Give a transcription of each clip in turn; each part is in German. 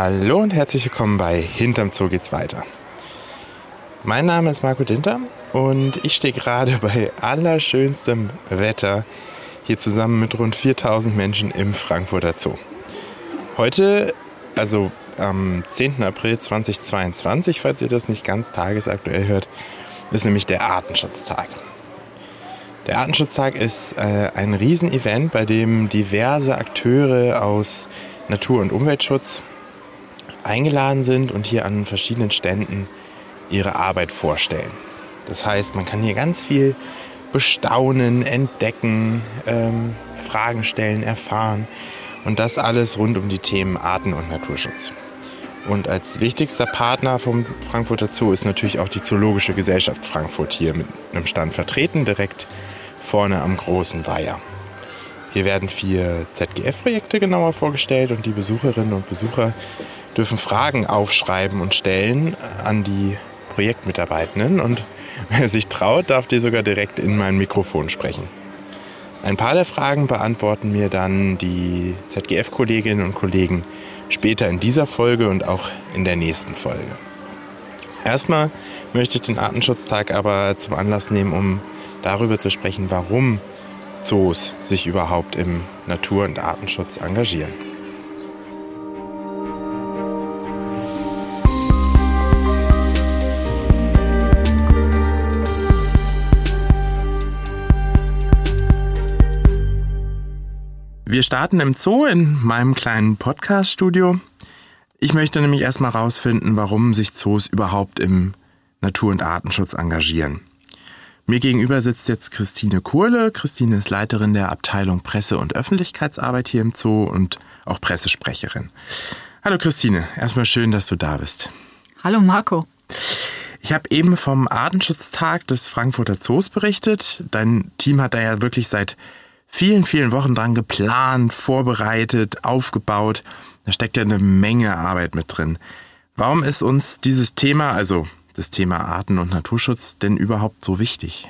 Hallo und herzlich willkommen bei Hinterm Zoo geht's weiter. Mein Name ist Marco Dinter und ich stehe gerade bei allerschönstem Wetter hier zusammen mit rund 4000 Menschen im Frankfurter Zoo. Heute, also am 10. April 2022, falls ihr das nicht ganz tagesaktuell hört, ist nämlich der Artenschutztag. Der Artenschutztag ist äh, ein Riesenevent, bei dem diverse Akteure aus Natur- und Umweltschutz eingeladen sind und hier an verschiedenen Ständen ihre Arbeit vorstellen. Das heißt, man kann hier ganz viel bestaunen, entdecken, ähm, Fragen stellen, erfahren und das alles rund um die Themen Arten- und Naturschutz. Und als wichtigster Partner vom Frankfurter Zoo ist natürlich auch die Zoologische Gesellschaft Frankfurt hier mit einem Stand vertreten, direkt vorne am großen Weiher. Hier werden vier ZGF-Projekte genauer vorgestellt und die Besucherinnen und Besucher dürfen Fragen aufschreiben und stellen an die Projektmitarbeitenden und wer sich traut, darf die sogar direkt in mein Mikrofon sprechen. Ein paar der Fragen beantworten mir dann die ZGF-Kolleginnen und Kollegen später in dieser Folge und auch in der nächsten Folge. Erstmal möchte ich den Artenschutztag aber zum Anlass nehmen, um darüber zu sprechen, warum Zoos sich überhaupt im Natur- und Artenschutz engagieren. Wir starten im Zoo in meinem kleinen Podcast-Studio. Ich möchte nämlich erstmal rausfinden, warum sich Zoos überhaupt im Natur- und Artenschutz engagieren. Mir gegenüber sitzt jetzt Christine Kurle. Christine ist Leiterin der Abteilung Presse- und Öffentlichkeitsarbeit hier im Zoo und auch Pressesprecherin. Hallo Christine, erstmal schön, dass du da bist. Hallo Marco. Ich habe eben vom Artenschutztag des Frankfurter Zoos berichtet. Dein Team hat da ja wirklich seit vielen, vielen Wochen dran geplant, vorbereitet, aufgebaut. Da steckt ja eine Menge Arbeit mit drin. Warum ist uns dieses Thema, also das Thema Arten- und Naturschutz, denn überhaupt so wichtig?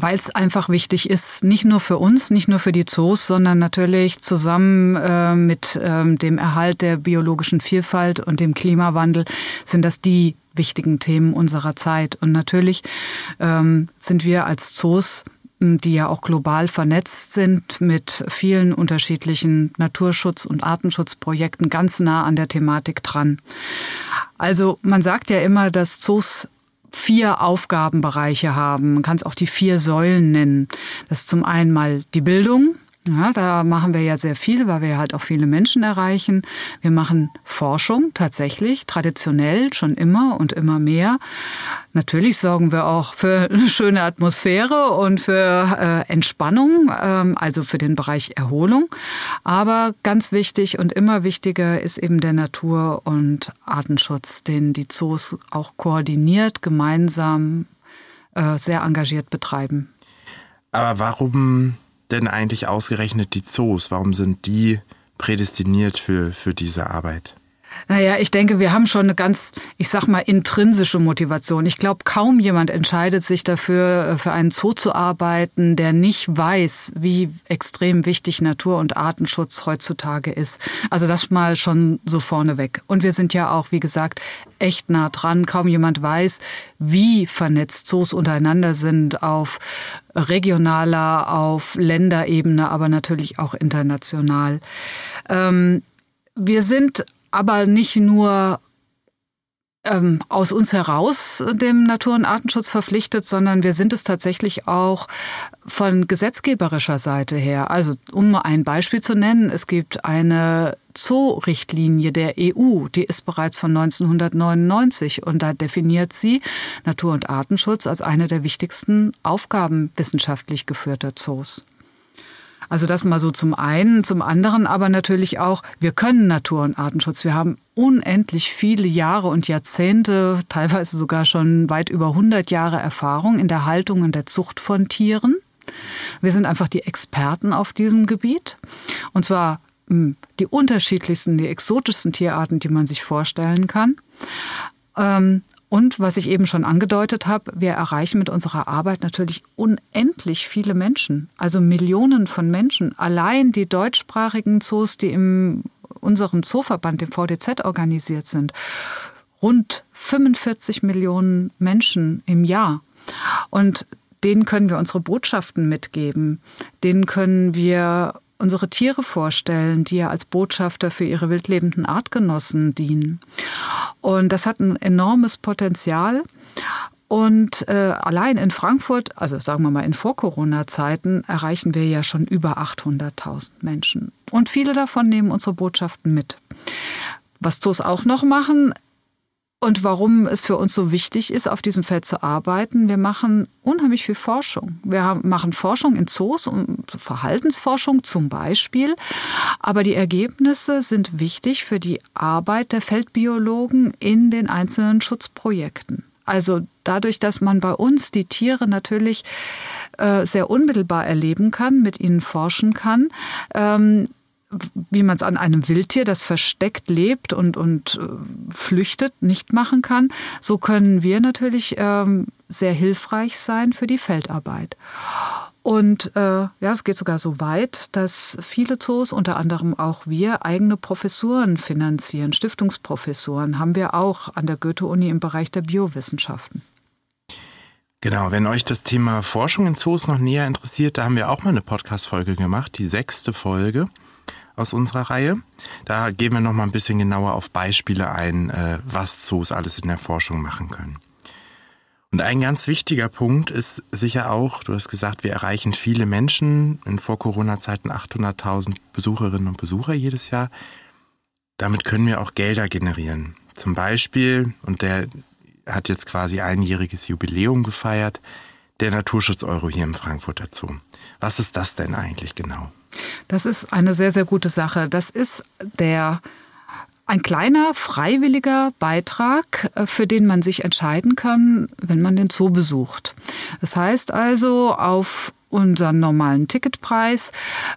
weil es einfach wichtig ist, nicht nur für uns, nicht nur für die Zoos, sondern natürlich zusammen äh, mit ähm, dem Erhalt der biologischen Vielfalt und dem Klimawandel sind das die wichtigen Themen unserer Zeit. Und natürlich ähm, sind wir als Zoos die ja auch global vernetzt sind mit vielen unterschiedlichen Naturschutz- und Artenschutzprojekten ganz nah an der Thematik dran. Also man sagt ja immer, dass Zoos vier Aufgabenbereiche haben. Man kann es auch die vier Säulen nennen. Das ist zum einen mal die Bildung, ja, da machen wir ja sehr viel, weil wir halt auch viele Menschen erreichen. Wir machen Forschung tatsächlich, traditionell schon immer und immer mehr. Natürlich sorgen wir auch für eine schöne Atmosphäre und für äh, Entspannung, ähm, also für den Bereich Erholung. Aber ganz wichtig und immer wichtiger ist eben der Natur- und Artenschutz, den die Zoos auch koordiniert, gemeinsam, äh, sehr engagiert betreiben. Aber warum denn eigentlich ausgerechnet die Zoos? Warum sind die prädestiniert für, für diese Arbeit? Naja, ich denke, wir haben schon eine ganz, ich sag mal, intrinsische Motivation. Ich glaube, kaum jemand entscheidet sich dafür, äh, für einen Zoo zu arbeiten, der nicht weiß, wie extrem wichtig Natur- und Artenschutz heutzutage ist. Also das mal schon so vorneweg. Und wir sind ja auch, wie gesagt, echt nah dran. Kaum jemand weiß, wie vernetzt Zoos untereinander sind auf regionaler, auf Länderebene, aber natürlich auch international. Ähm, wir sind aber nicht nur ähm, aus uns heraus dem Natur- und Artenschutz verpflichtet, sondern wir sind es tatsächlich auch von gesetzgeberischer Seite her. Also um ein Beispiel zu nennen, es gibt eine Zoo-Richtlinie der EU, die ist bereits von 1999 und da definiert sie Natur- und Artenschutz als eine der wichtigsten Aufgaben wissenschaftlich geführter Zoos. Also das mal so zum einen, zum anderen aber natürlich auch, wir können Natur- und Artenschutz. Wir haben unendlich viele Jahre und Jahrzehnte, teilweise sogar schon weit über 100 Jahre Erfahrung in der Haltung und der Zucht von Tieren. Wir sind einfach die Experten auf diesem Gebiet. Und zwar hm, die unterschiedlichsten, die exotischsten Tierarten, die man sich vorstellen kann. Und was ich eben schon angedeutet habe, wir erreichen mit unserer Arbeit natürlich unendlich viele Menschen, also Millionen von Menschen. Allein die deutschsprachigen Zoos, die im unserem Zooverband, dem VDZ, organisiert sind. Rund 45 Millionen Menschen im Jahr. Und denen können wir unsere Botschaften mitgeben. Denen können wir unsere Tiere vorstellen, die ja als Botschafter für ihre wildlebenden Artgenossen dienen. Und das hat ein enormes Potenzial. Und äh, allein in Frankfurt, also sagen wir mal in Vor-Corona-Zeiten, erreichen wir ja schon über 800.000 Menschen. Und viele davon nehmen unsere Botschaften mit. Was Zoos auch noch machen, und warum es für uns so wichtig ist, auf diesem Feld zu arbeiten, wir machen unheimlich viel Forschung. Wir machen Forschung in Zoos und Verhaltensforschung zum Beispiel. Aber die Ergebnisse sind wichtig für die Arbeit der Feldbiologen in den einzelnen Schutzprojekten. Also dadurch, dass man bei uns die Tiere natürlich äh, sehr unmittelbar erleben kann, mit ihnen forschen kann, ähm, wie man es an einem Wildtier, das versteckt lebt und, und äh, flüchtet, nicht machen kann, so können wir natürlich ähm, sehr hilfreich sein für die Feldarbeit. Und äh, ja, es geht sogar so weit, dass viele Zoos, unter anderem auch wir, eigene Professuren finanzieren. Stiftungsprofessuren haben wir auch an der Goethe-Uni im Bereich der Biowissenschaften. Genau, wenn euch das Thema Forschung in Zoos noch näher interessiert, da haben wir auch mal eine Podcast-Folge gemacht, die sechste Folge aus unserer Reihe. Da gehen wir noch mal ein bisschen genauer auf Beispiele ein, äh, was Zoos alles in der Forschung machen können. Und ein ganz wichtiger Punkt ist sicher auch, du hast gesagt, wir erreichen viele Menschen, in Vor-Corona-Zeiten 800.000 Besucherinnen und Besucher jedes Jahr. Damit können wir auch Gelder generieren. Zum Beispiel, und der hat jetzt quasi einjähriges Jubiläum gefeiert, der Naturschutz-Euro hier im Frankfurter Zoo. Was ist das denn eigentlich genau? Das ist eine sehr, sehr gute Sache. Das ist der ein kleiner freiwilliger Beitrag, äh, für den man sich entscheiden kann, wenn man den Zoo besucht. Das heißt also, auf unseren normalen Ticketpreis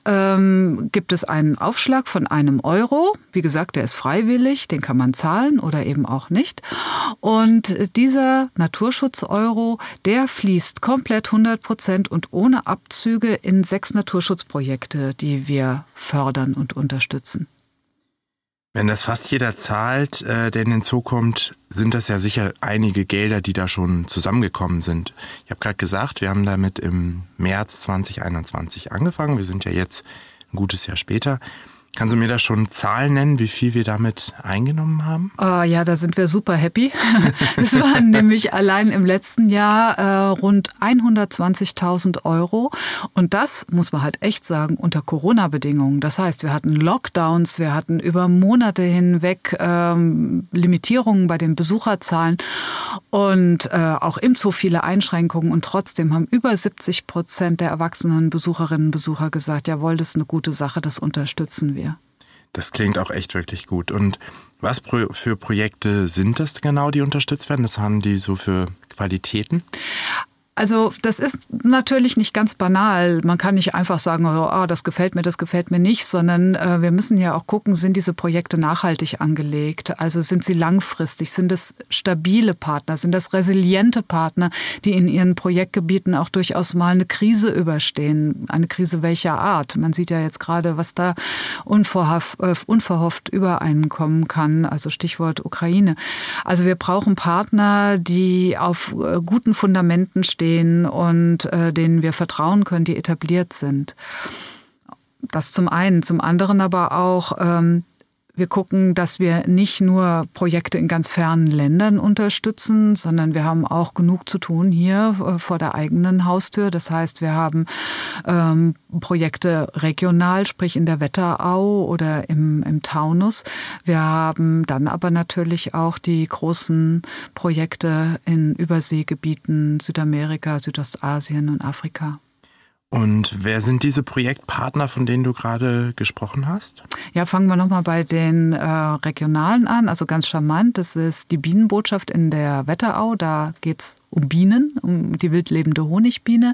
ähm, gibt es einen Aufschlag von einem Euro. Wie gesagt, der ist freiwillig, den kann man zahlen oder eben auch nicht. Und dieser Naturschutz-Euro, der fließt komplett 100 Prozent und ohne Abzüge in sechs Naturschutzprojekte, die wir fördern und unterstützen. Wenn das fast jeder zahlt, äh, der in den Zoo kommt, sind das ja sicher einige Gelder, die da schon zusammengekommen sind. Ich habe gerade gesagt, wir haben damit im März 2021 angefangen. Wir sind ja jetzt ein gutes Jahr später. Kannst du mir da schon Zahlen nennen, wie viel wir damit eingenommen haben? Uh, ja, da sind wir super happy. Es waren nämlich allein im letzten Jahr äh, rund 120.000 Euro. Und das muss man halt echt sagen, unter Corona-Bedingungen. Das heißt, wir hatten Lockdowns, wir hatten über Monate hinweg ähm, Limitierungen bei den Besucherzahlen und äh, auch im Zoo viele Einschränkungen. Und trotzdem haben über 70 Prozent der erwachsenen Besucherinnen und Besucher gesagt, jawohl, das ist eine gute Sache, das unterstützen wir wir. Das klingt auch echt wirklich gut. Und was für Projekte sind das genau, die unterstützt werden? Das haben die so für Qualitäten? Also das ist natürlich nicht ganz banal. Man kann nicht einfach sagen, oh, das gefällt mir, das gefällt mir nicht, sondern äh, wir müssen ja auch gucken, sind diese Projekte nachhaltig angelegt? Also sind sie langfristig? Sind es stabile Partner? Sind das resiliente Partner, die in ihren Projektgebieten auch durchaus mal eine Krise überstehen? Eine Krise welcher Art? Man sieht ja jetzt gerade, was da unverhofft, äh, unverhofft übereinkommen kann. Also Stichwort Ukraine. Also wir brauchen Partner, die auf äh, guten Fundamenten stehen stehen und äh, denen wir vertrauen können, die etabliert sind. Das zum einen. Zum anderen aber auch, ähm, wir gucken, dass wir nicht nur Projekte in ganz fernen Ländern unterstützen, sondern wir haben auch genug zu tun hier äh, vor der eigenen Haustür. Das heißt, wir haben ähm, Projekte regional, sprich in der Wetterau oder im, im Taunus. Wir haben dann aber natürlich auch die großen Projekte in Überseegebieten Südamerika, Südostasien und Afrika. Und wer sind diese Projektpartner, von denen du gerade gesprochen hast? Ja, fangen wir nochmal bei den äh, regionalen an. Also ganz charmant, das ist die Bienenbotschaft in der Wetterau. Da geht's um Bienen, um die wildlebende Honigbiene.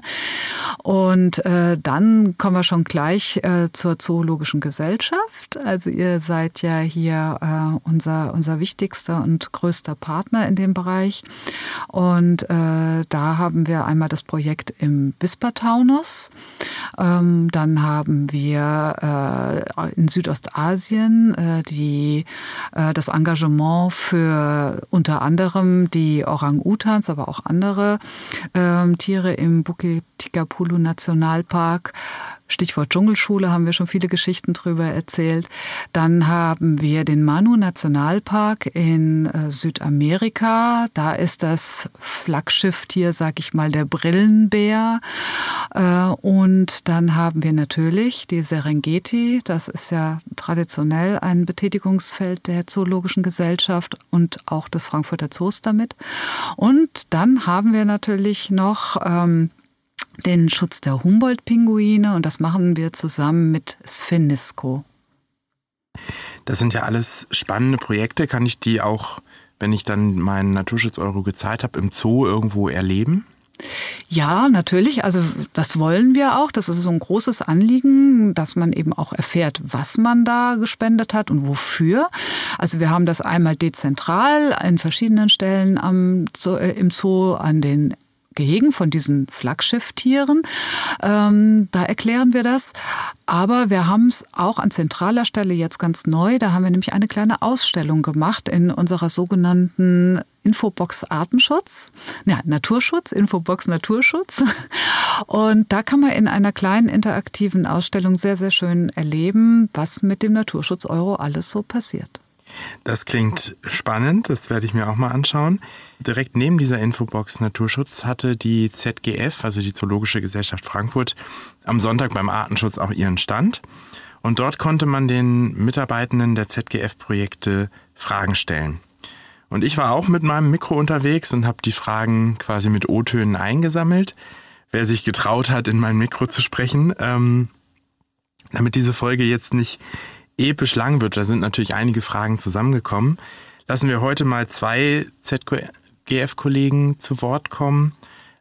Und äh, dann kommen wir schon gleich äh, zur Zoologischen Gesellschaft. Also ihr seid ja hier äh, unser, unser wichtigster und größter Partner in dem Bereich. Und äh, da haben wir einmal das Projekt im Wispertaunus. Ähm, dann haben wir äh, in Südostasien äh, die, das Engagement für unter anderem die Orang-Utans, aber auch andere ähm, Tiere im Bukit Tikapulu Nationalpark. Stichwort Dschungelschule haben wir schon viele Geschichten drüber erzählt. Dann haben wir den Manu Nationalpark in äh, Südamerika. Da ist das Flaggschifftier, sag ich mal, der Brillenbär. Äh, und dann haben wir natürlich die Serengeti. Das ist ja traditionell ein Betätigungsfeld der Zoologischen Gesellschaft und auch des Frankfurter Zoos damit. Und dann haben wir natürlich noch ähm, den Schutz der Humboldt-Pinguine und das machen wir zusammen mit Sfinisco. Das sind ja alles spannende Projekte. Kann ich die auch, wenn ich dann meinen Naturschutz-Euro gezahlt habe, im Zoo irgendwo erleben? Ja, natürlich. Also das wollen wir auch. Das ist so ein großes Anliegen, dass man eben auch erfährt, was man da gespendet hat und wofür. Also wir haben das einmal dezentral an verschiedenen Stellen am Zoo, äh, im Zoo an den Gehegen von diesen Flaggschifftieren. Ähm, da erklären wir das. Aber wir haben es auch an zentraler Stelle jetzt ganz neu. Da haben wir nämlich eine kleine Ausstellung gemacht in unserer sogenannten Infobox Artenschutz, ja, Naturschutz, Infobox Naturschutz. Und da kann man in einer kleinen interaktiven Ausstellung sehr, sehr schön erleben, was mit dem Naturschutz Euro alles so passiert. Das klingt spannend, das werde ich mir auch mal anschauen. Direkt neben dieser Infobox Naturschutz hatte die ZGF, also die Zoologische Gesellschaft Frankfurt, am Sonntag beim Artenschutz auch ihren Stand. Und dort konnte man den Mitarbeitenden der ZGF-Projekte Fragen stellen. Und ich war auch mit meinem Mikro unterwegs und habe die Fragen quasi mit O-Tönen eingesammelt. Wer sich getraut hat, in mein Mikro zu sprechen, ähm, damit diese Folge jetzt nicht episch lang wird, da sind natürlich einige Fragen zusammengekommen, lassen wir heute mal zwei ZGF-Kollegen zu Wort kommen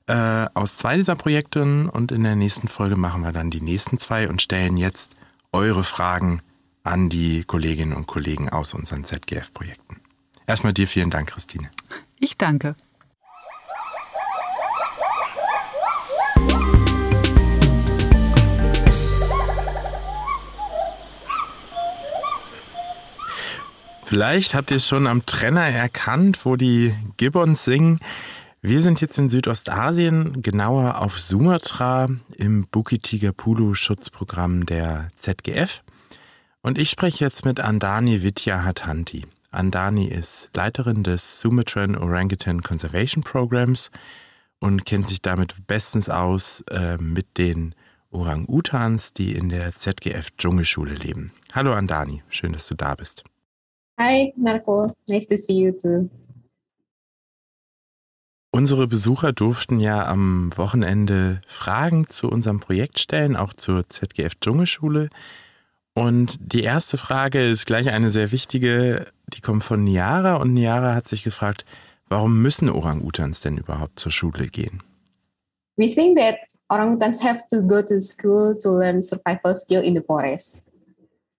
äh, aus zwei dieser Projekte und in der nächsten Folge machen wir dann die nächsten zwei und stellen jetzt eure Fragen an die Kolleginnen und Kollegen aus unseren ZGF-Projekten. Erstmal dir vielen Dank, Christine. Ich danke. Vielleicht habt ihr es schon am Trenner erkannt, wo die Gibbons singen. Wir sind jetzt in Südostasien, genauer auf Sumatra im Bukit Tigapulu Schutzprogramm der ZGF. Und ich spreche jetzt mit Andani Vidya Hathanti. Andani ist Leiterin des Sumatran Orangutan Conservation Programs und kennt sich damit bestens aus äh, mit den Orang-Utans, die in der ZGF Dschungelschule leben. Hallo Andani, schön, dass du da bist. Hi, Marco. Nice to see you too. Unsere Besucher durften ja am Wochenende Fragen zu unserem Projekt stellen, auch zur ZGF Dschungelschule. Und die erste Frage ist gleich eine sehr wichtige, die kommt von Niara und Niara hat sich gefragt, warum müssen Orang-Utans denn überhaupt zur Schule gehen? We think that orangutans have to go to school to learn survival skill in the forest.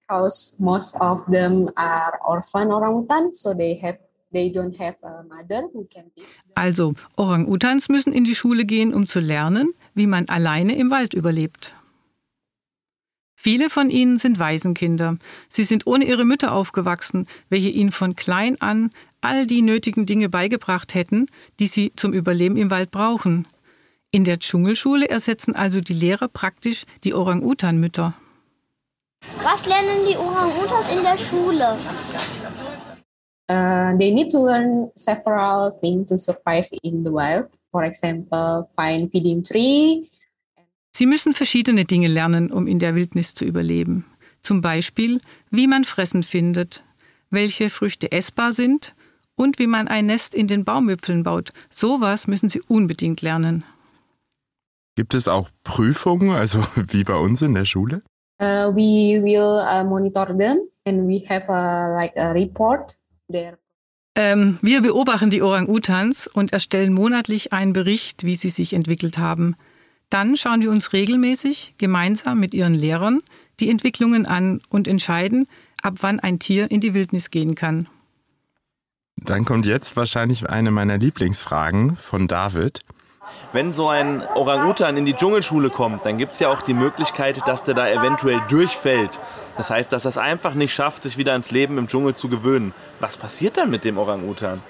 Because most of them are orphan orangutan, so they have they don't have a mother who can teach them. Also, Orang-Utans müssen in die Schule gehen, um zu lernen, wie man alleine im Wald überlebt. Viele von ihnen sind Waisenkinder. Sie sind ohne ihre Mütter aufgewachsen, welche ihnen von klein an all die nötigen Dinge beigebracht hätten, die sie zum Überleben im Wald brauchen. In der Dschungelschule ersetzen also die Lehrer praktisch die Orang-Utan-Mütter. Was lernen die Orang-Utans in der Schule? Uh, they need to learn several things to survive in the wild. For example, find feeding tree. Sie müssen verschiedene Dinge lernen, um in der Wildnis zu überleben. Zum Beispiel, wie man Fressen findet, welche Früchte essbar sind und wie man ein Nest in den Baumwipfeln baut. Sowas müssen sie unbedingt lernen. Gibt es auch Prüfungen, also wie bei uns in der Schule? Uh, we will uh, monitor them and we have a, like a report there. Ähm, wir beobachten die Orang-Utans und erstellen monatlich einen Bericht, wie sie sich entwickelt haben. Dann schauen wir uns regelmäßig gemeinsam mit ihren Lehrern die Entwicklungen an und entscheiden, ab wann ein Tier in die Wildnis gehen kann. Dann kommt jetzt wahrscheinlich eine meiner Lieblingsfragen von David. Wenn so ein Orang-Utan in die Dschungelschule kommt, dann gibt es ja auch die Möglichkeit, dass der da eventuell durchfällt. Das heißt, dass er es einfach nicht schafft, sich wieder ans Leben im Dschungel zu gewöhnen. Was passiert dann mit dem Orang-Utan?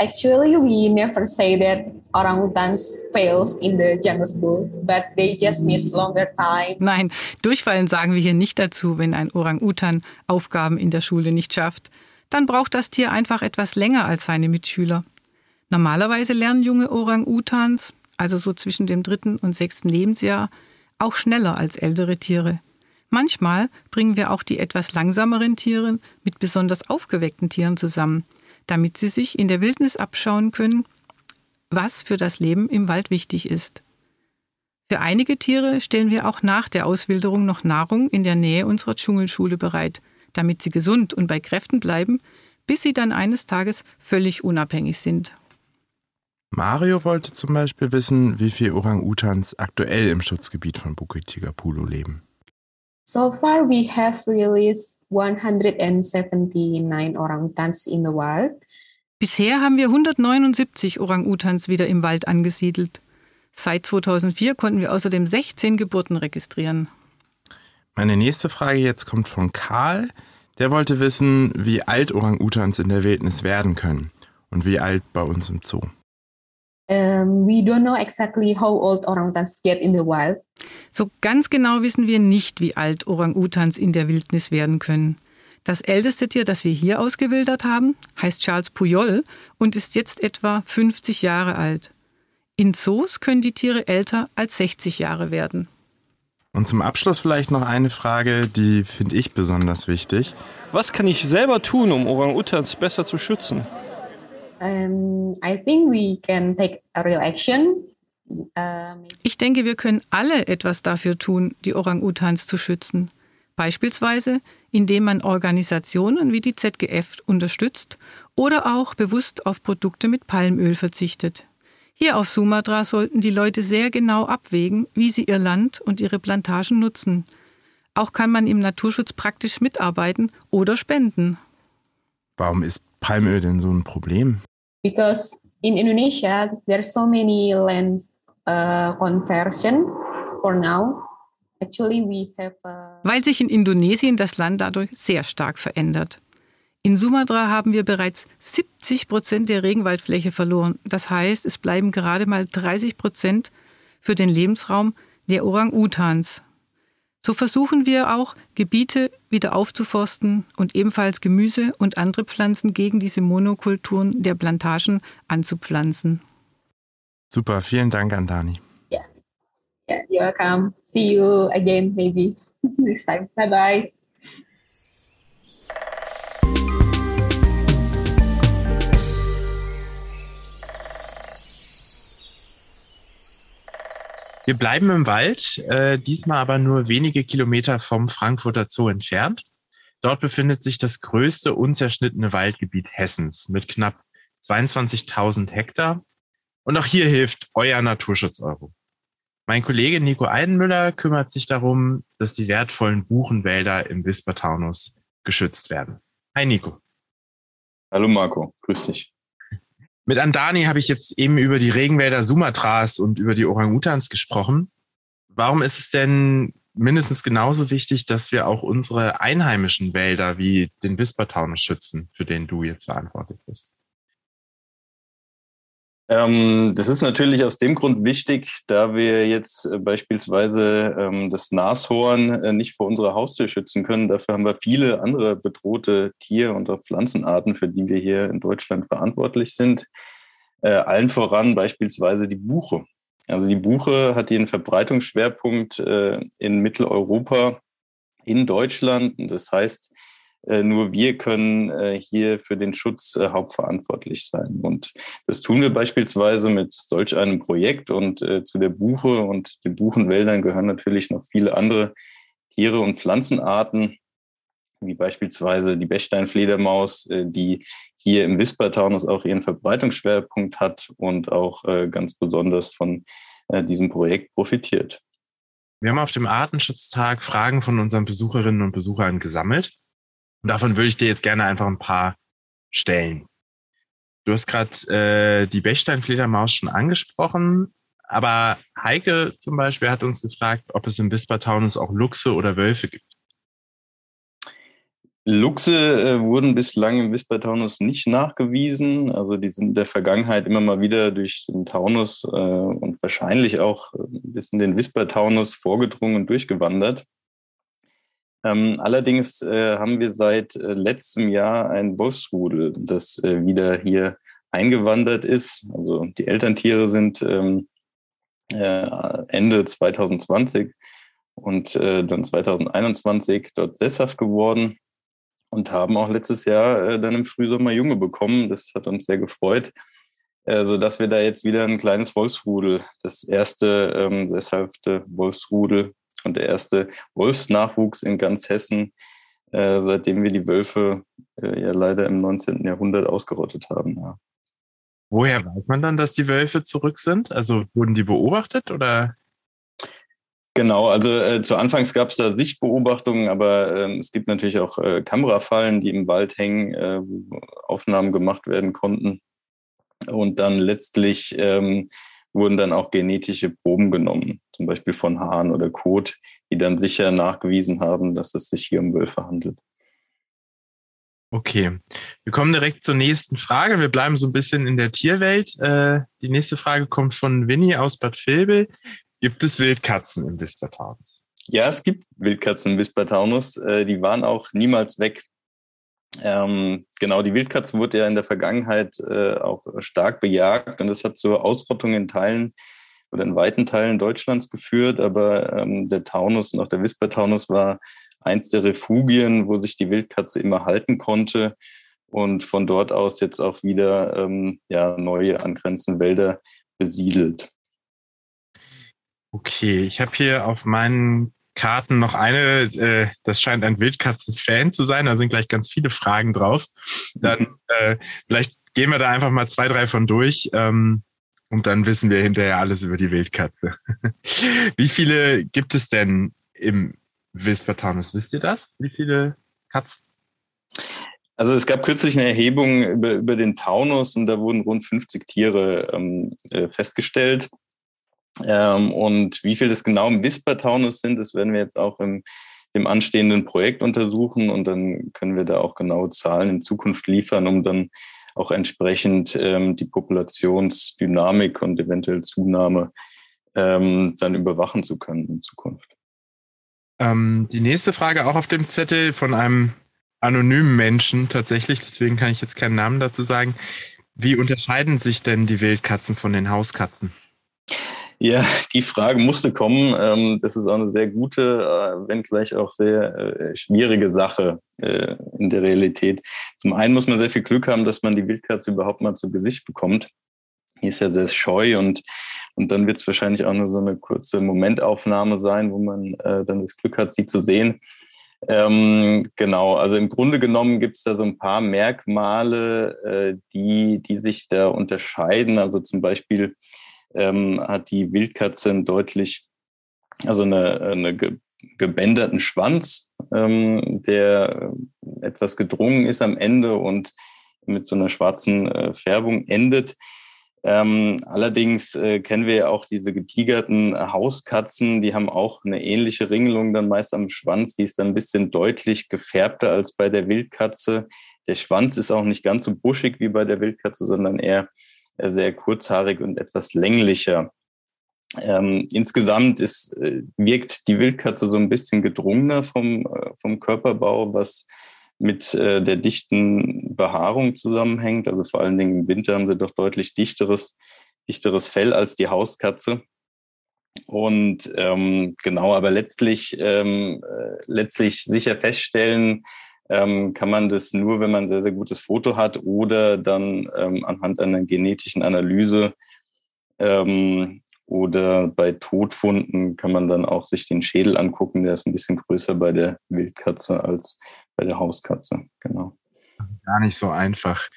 Actually, we never say that orangutans fails in the jungle school, but they just need longer time. Nein, durchfallen sagen wir hier nicht dazu, wenn ein Orang-Utan Aufgaben in der Schule nicht schafft. Dann braucht das Tier einfach etwas länger als seine Mitschüler. Normalerweise lernen junge Orang-Utans, also so zwischen dem dritten und sechsten Lebensjahr, auch schneller als ältere Tiere. Manchmal bringen wir auch die etwas langsameren Tiere mit besonders aufgeweckten Tieren zusammen – damit sie sich in der Wildnis abschauen können, was für das Leben im Wald wichtig ist. Für einige Tiere stellen wir auch nach der Auswilderung noch Nahrung in der Nähe unserer Dschungelschule bereit, damit sie gesund und bei Kräften bleiben, bis sie dann eines Tages völlig unabhängig sind. Mario wollte zum Beispiel wissen, wie viele Orang-Utans aktuell im Schutzgebiet von Bukit Tigapulu leben. So far, we have released 179 orangutans in the wild. Bisher haben wir 179 Orang-Utans wieder im Wald angesiedelt. Seit 2004 konnten wir außerdem 16 Geburten registrieren. Meine nächste Frage jetzt kommt von Karl. Der wollte wissen, wie alt Orang-Utans in der Wildnis werden können und wie alt bei uns im Zoo. Um, we don't know exactly how old orangutans get in the wild. So ganz genau wissen wir nicht, wie alt Orang-Utans in der Wildnis werden können. Das älteste Tier, das wir hier ausgewildert haben, heißt Charles Puyol und ist jetzt etwa 50 Jahre alt. In Zoos können die Tiere älter als 60 Jahre werden. Und zum Abschluss vielleicht noch eine Frage, die finde ich besonders wichtig. Was kann ich selber tun, um Orang-Utans besser zu schützen? Um, I think we can take a real action. Uh, ich denke, wir können alle etwas dafür tun, die Orang-Utans zu schützen. Beispielsweise, indem man Organisationen wie die ZGF unterstützt oder auch bewusst auf Produkte mit Palmöl verzichtet. Hier auf Sumatra sollten die Leute sehr genau abwägen, wie sie ihr Land und ihre Plantagen nutzen. Auch kann man im Naturschutz praktisch mitarbeiten oder spenden. Warum ist Palmöl denn so ein Problem? Because in Indonesia there's so many land uh, conversion for now. Actually we have uh Weil sich in Indonesien das Land dadurch sehr stark verändert. In Sumatra haben wir bereits 70 Prozent der Regenwaldfläche verloren. Das heißt, es bleiben gerade mal 30 Prozent für den Lebensraum der Orang-Utans. So versuchen wir auch, Gebiete wieder aufzuforsten und ebenfalls Gemüse und andere Pflanzen gegen diese Monokulturen der Plantagen anzupflanzen. Super, vielen Dank an Dani. Yeah, yeah you're welcome. See you again maybe next time. Bye bye. Wir bleiben im Wald, äh, diesmal aber nur wenige Kilometer vom Frankfurter Zoo entfernt. Dort befindet sich das größte unzerschnittene Waldgebiet Hessens mit knapp 22.000 Hektar. Und auch hier hilft euer Naturschutz Euro. Mein Kollege Nico Eidenmüller kümmert sich darum, dass die wertvollen Buchenwälder im Wispertaunus geschützt werden. Hi Nico. Hallo Marco, grüß dich. Mit Andani habe ich jetzt eben über die Regenwälder Sumatras und über die Orang-Utans gesprochen. Warum ist es denn mindestens genauso wichtig, dass wir auch unsere einheimischen Wälder wie den Wispertaunus schützen, für den du jetzt verantwortlich bist? Ähm, das ist natürlich aus dem Grund wichtig, da wir jetzt äh, beispielsweise ähm, das Nashorn äh, nicht vor unserer Haustür schützen können. Dafür haben wir viele andere bedrohte Tier- und auch Pflanzenarten, für die wir hier in Deutschland verantwortlich sind. Äh, allen voran beispielsweise die Buche. Also die Buche hat ihren Verbreitungsschwerpunkt äh, in Mitteleuropa, in Deutschland. Das heißt, nur wir können äh, hier für den Schutz äh, hauptverantwortlich sein. Und das tun wir beispielsweise mit solch einem Projekt. Und zu der Buche und den Buchenwäldern gehören natürlich noch viele andere Tiere und Pflanzenarten, wie beispielsweise die Bechsteinfledermaus, die hier im Wispertaunus auch ihren Verbreitungsschwerpunkt hat und auch äh, ganz besonders von äh, diesem Projekt profitiert. Wir haben auf dem Artenschutztag Fragen von unseren Besucherinnen und Besuchern gesammelt. Und davon würde ich dir jetzt gerne einfach ein paar stellen. Du hast gerade äh, die Bechsteinfledermaus schon angesprochen, aber Heike zum Beispiel hat uns gefragt, ob es im Wispertaunus auch Luchse oder Wölfe gibt. Luchse äh, wurden bislang im Wispertaunus nicht nachgewiesen. Also die sind in der Vergangenheit immer mal wieder durch den Taunus äh, und wahrscheinlich auch bis in den Wispertaunus vorgedrungen und durchgewandert. Ähm, allerdings äh, haben wir seit äh, letztem Jahr ein Wolfsrudel, das äh, wieder hier eingewandert ist. Also die Elterntiere sind ähm, äh, Ende 2020 und dann 2021 dort sesshaft geworden und haben auch letztes Jahr äh, dann im Frühsommer Junge bekommen. Das hat uns sehr gefreut, äh, sodass wir da jetzt wieder ein kleines Wolfsrudel, das erste ähm, deshalbte Wolfsrudel und der erste Wolfsnachwuchs in ganz Hessen, äh, seitdem wir die Wölfe äh, ja leider im 19. Jahrhundert ausgerottet haben. Ja. Woher weiß man dann, dass die Wölfe zurück sind? Also wurden die beobachtet oder? Genau, also äh, zu Anfangs gab es da Sichtbeobachtungen, aber äh, es gibt natürlich auch äh, Kamerafallen, die im Wald hängen, äh, wo Aufnahmen gemacht werden konnten. Und dann letztlich ähm, wurden dann auch genetische Proben genommen, zum Beispiel von Haaren oder Kot, die dann sicher nachgewiesen haben, dass es sich hier um Wölfe handelt. Okay, wir kommen direkt zur nächsten Frage. Wir bleiben so ein bisschen in der Tierwelt. Äh, die nächste Frage kommt von Winnie aus Bad Vilbel. Gibt es Wildkatzen im Wispertaunus? Ja, es gibt Wildkatzen im Wispertaunus. Äh, die waren auch niemals weg. Ähm, genau, die Wildkatze wurde ja in der Vergangenheit äh, auch stark bejagt und das hat zur Ausrottung in Teilen oder in weiten Teilen Deutschlands geführt. Aber ähm, der Taunus und auch der Wispertaunus war eins der Refugien, wo sich die Wildkatze immer halten konnte und von dort aus jetzt auch wieder ähm, ja, neue angrenzende Wälder besiedelt. Okay, ich habe hier auf meinen Karten noch eine, äh, das scheint ein Wildkatzen-Fan zu sein, da sind gleich ganz viele Fragen drauf. Dann äh, vielleicht gehen wir da einfach mal zwei, drei von durch ähm, und dann wissen wir hinterher alles über die Wildkatze. Wie viele gibt es denn im Wispertaunus? Wisst ihr das? Wie viele Katzen? Also es gab kürzlich eine Erhebung über, über den Taunus und da wurden rund 50 Tiere ähm, äh, festgestellt. Ähm, und wie viel das genau im Whisper-Taunus sind, das werden wir jetzt auch im, im anstehenden Projekt untersuchen und dann können wir da auch genaue Zahlen in Zukunft liefern, um dann auch entsprechend ähm, die Populationsdynamik und eventuell Zunahme ähm, dann überwachen zu können in Zukunft. Ähm, die nächste Frage auch auf dem Zettel von einem anonymen Menschen tatsächlich, deswegen kann ich jetzt keinen Namen dazu sagen. Wie unterscheiden sich denn die Wildkatzen von den Hauskatzen? Ja, die Frage musste kommen. Ähm, das ist auch eine sehr gute, äh, wenn gleich auch sehr äh, schwierige Sache äh, in der Realität. Zum einen muss man sehr viel Glück haben, dass man die Wildkatze überhaupt mal zu Gesicht bekommt. Die ist ja sehr scheu und, und dann wird es wahrscheinlich auch nur so eine kurze Momentaufnahme sein, wo man dann das Glück hat, sie zu sehen. Ähm, genau, also im Grunde genommen gibt es da so ein paar Merkmale, äh, die, die sich da unterscheiden. Also zum Beispiel ähm, hat die Wildkatze einen deutlich, also eine, eine ge gebänderten Schwanz, ähm, der etwas gedrungen ist am Ende und mit so einer schwarzen äh, Färbung endet. Ähm, allerdings äh, kennen wir ja auch diese getigerten Hauskatzen, die haben auch eine ähnliche Ringelung dann meist am Schwanz, die ist dann ein bisschen deutlich gefärbter als bei der Wildkatze. Der Schwanz ist auch nicht ganz so buschig wie bei der Wildkatze, sondern eher äh, sehr kurzhaarig und etwas länglicher. Ähm, insgesamt ist, äh, wirkt die Wildkatze so ein bisschen gedrungener vom, äh, vom Körperbau, was mit äh, der dichten Behaarung zusammenhängt. Also vor allen Dingen im Winter haben sie doch deutlich dichteres, dichteres Fell als die Hauskatze. Und ähm, genau, aber letztlich, ähm, äh, letztlich sicher feststellen, ähm, kann man das nur, wenn man ein sehr, sehr gutes Foto hat oder dann ähm, anhand einer genetischen Analyse ähm, oder bei Todfunden kann man dann auch sich den Schädel angucken. Der ist ein bisschen größer bei der Wildkatze als bei der Hauskatze. Genau. gar nicht so einfach.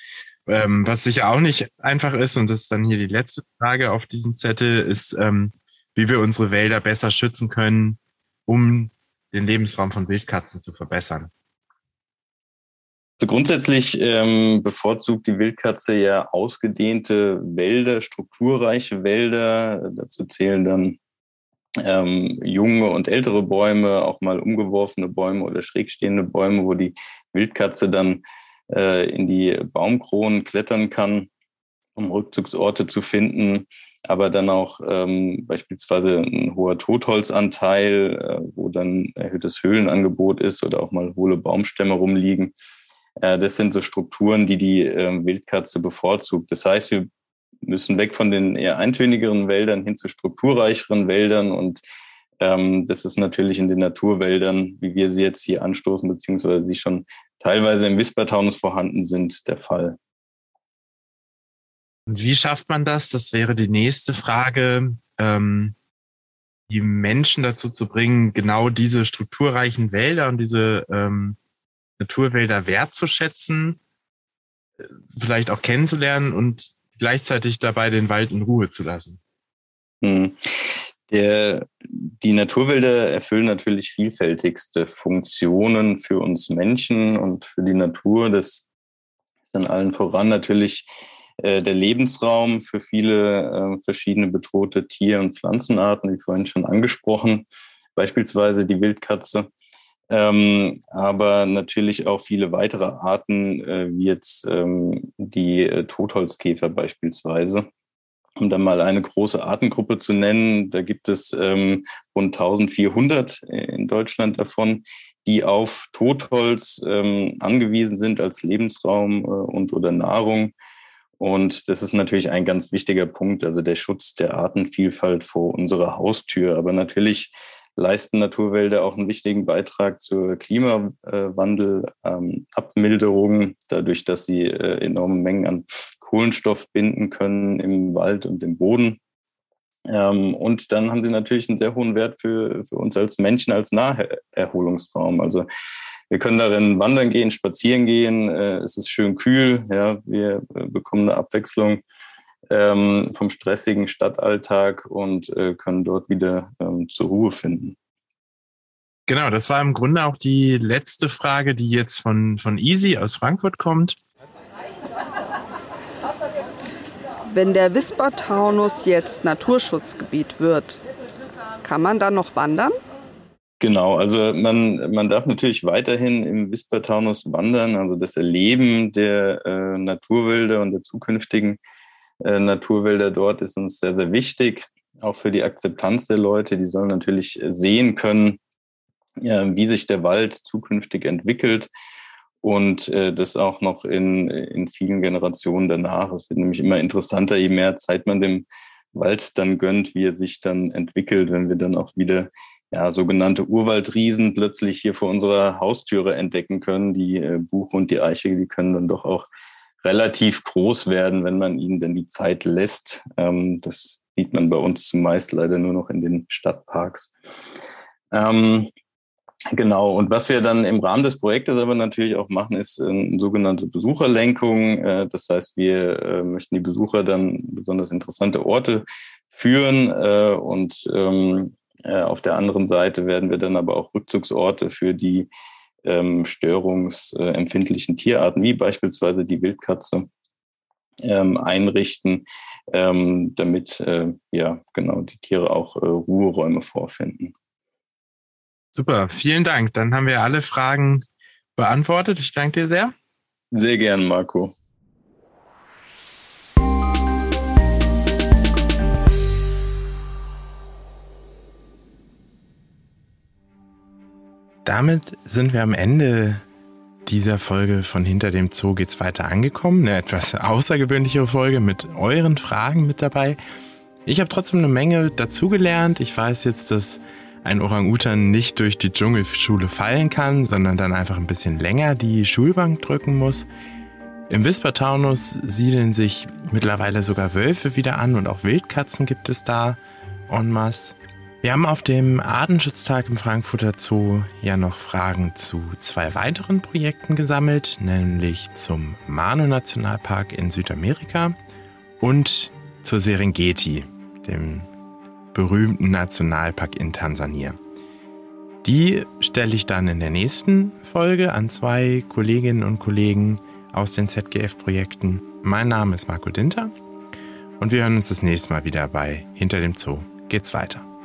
Ähm, was sicher auch nicht einfach ist, und das ist dann hier die letzte Frage auf diesem Zettel, ist, ähm, wie wir unsere Wälder besser schützen können, um den Lebensraum von Wildkatzen zu verbessern. Also grundsätzlich ähm, bevorzugt die Wildkatze ja ausgedehnte Wälder, strukturreiche Wälder. Dazu zählen dann ähm, junge und ältere Bäume, auch mal umgeworfene Bäume oder schrägstehende Bäume, wo die Wildkatze dann äh, in die Baumkronen klettern kann, um Rückzugsorte zu finden. Aber dann auch ähm, beispielsweise ein hoher Totholzanteil, äh, wo dann erhöhtes Höhlenangebot ist oder auch mal hohle Baumstämme rumliegen. Äh, das sind so Strukturen, die die äh, Wildkatze bevorzugt. Das heißt, wir müssen weg von den eher eintönigeren Wäldern hin zu strukturreicheren Wäldern und ähm, das ist natürlich in den Naturwäldern, wie wir sie jetzt hier anstoßen, beziehungsweise die schon teilweise im Wispertaunus vorhanden sind, der Fall. Und wie schafft man das? Das wäre die nächste Frage, ähm, die Menschen dazu zu bringen, genau diese strukturreichen Wälder und diese ähm, Naturwälder wertzuschätzen, äh, vielleicht auch kennenzulernen und gleichzeitig dabei den Wald in Ruhe zu lassen. Hm. Der, die Naturwälder erfüllen natürlich vielfältigste Funktionen für uns Menschen und für die Natur. Das ist an allen voran natürlich äh, der Lebensraum für viele äh, verschiedene bedrohte Tier- und Pflanzenarten, wie vorhin schon angesprochen, beispielsweise die Wildkatze. Ähm, aber natürlich auch viele weitere Arten, äh, wie jetzt ähm, die äh, Totholzkäfer beispielsweise. Um dann mal eine große Artengruppe zu nennen, da gibt es ähm, rund 1400 in Deutschland davon, die auf Totholz ähm, angewiesen sind als Lebensraum äh, und oder Nahrung. Und das ist natürlich ein ganz wichtiger Punkt, also der Schutz der Artenvielfalt vor unserer Haustür. Aber natürlich leisten Naturwälder auch einen wichtigen Beitrag zur Klimawandelabmilderung, ähm, dadurch, dass sie äh, enorme Mengen an Kohlenstoff binden können im Wald und im Boden. Ähm, und dann haben sie natürlich einen sehr hohen Wert für, für uns als Menschen als Naherholungsraum. Also wir können darin wandern gehen, spazieren gehen. Äh, es ist schön kühl. Ja, wir äh, bekommen eine Abwechslung ähm, vom stressigen Stadtalltag und äh, können dort wieder ähm, zur Ruhe finden. Genau, das war im Grunde auch die letzte Frage, die jetzt von, von Easy aus Frankfurt kommt. Wenn der Wispertaunus jetzt Naturschutzgebiet wird, kann man da noch wandern? Genau, also man, man darf natürlich weiterhin im Wispertaunus wandern. Also das Erleben der äh, Naturwälder und der zukünftigen äh, Naturwälder dort ist uns sehr, sehr wichtig, auch für die Akzeptanz der Leute. Die sollen natürlich sehen können, ja, wie sich der Wald zukünftig entwickelt und äh, das auch noch in, in vielen Generationen danach. Es wird nämlich immer interessanter, je mehr Zeit man dem Wald dann gönnt, wie er sich dann entwickelt, wenn wir dann auch wieder ja, sogenannte Urwaldriesen plötzlich hier vor unserer Haustüre entdecken können. Die äh, Buche und die Eiche, die können dann doch auch relativ groß werden, wenn man ihnen denn die Zeit lässt. Ähm, das sieht man bei uns zumeist leider nur noch in den Stadtparks. Ähm, genau, und was wir dann im Rahmen des Projektes aber natürlich auch machen, ist eine sogenannte Besucherlenkung. Äh, das heißt, wir äh, möchten die Besucher dann besonders interessante Orte führen äh, und ähm, äh, auf der anderen Seite werden wir dann aber auch Rückzugsorte für die ähm, störungsempfindlichen Tierarten, wie beispielsweise die Wildkatze, ähm, einrichten, ähm, damit äh, ja genau die Tiere auch äh, Ruheräume vorfinden. Super, vielen Dank. Dann haben wir alle Fragen beantwortet. Ich danke dir sehr. Sehr gern, Marco. Damit sind wir am Ende dieser Folge von Hinter dem Zoo geht's weiter angekommen. Eine etwas außergewöhnlichere Folge mit euren Fragen mit dabei. Ich habe trotzdem eine Menge dazugelernt. Ich weiß jetzt, dass ein Orang-Utan nicht durch die Dschungelschule fallen kann, sondern dann einfach ein bisschen länger die Schulbank drücken muss. Im Wispertaunus siedeln sich mittlerweile sogar Wölfe wieder an und auch Wildkatzen gibt es da en masse. Wir haben auf dem Artenschutztag im Frankfurter Zoo ja noch Fragen zu zwei weiteren Projekten gesammelt, nämlich zum Manu-Nationalpark in Südamerika und zur Serengeti, dem berühmten Nationalpark in Tansania. Die stelle ich dann in der nächsten Folge an zwei Kolleginnen und Kollegen aus den ZGF-Projekten. Mein Name ist Marco Dinter und wir hören uns das nächste Mal wieder bei Hinter dem Zoo geht's weiter.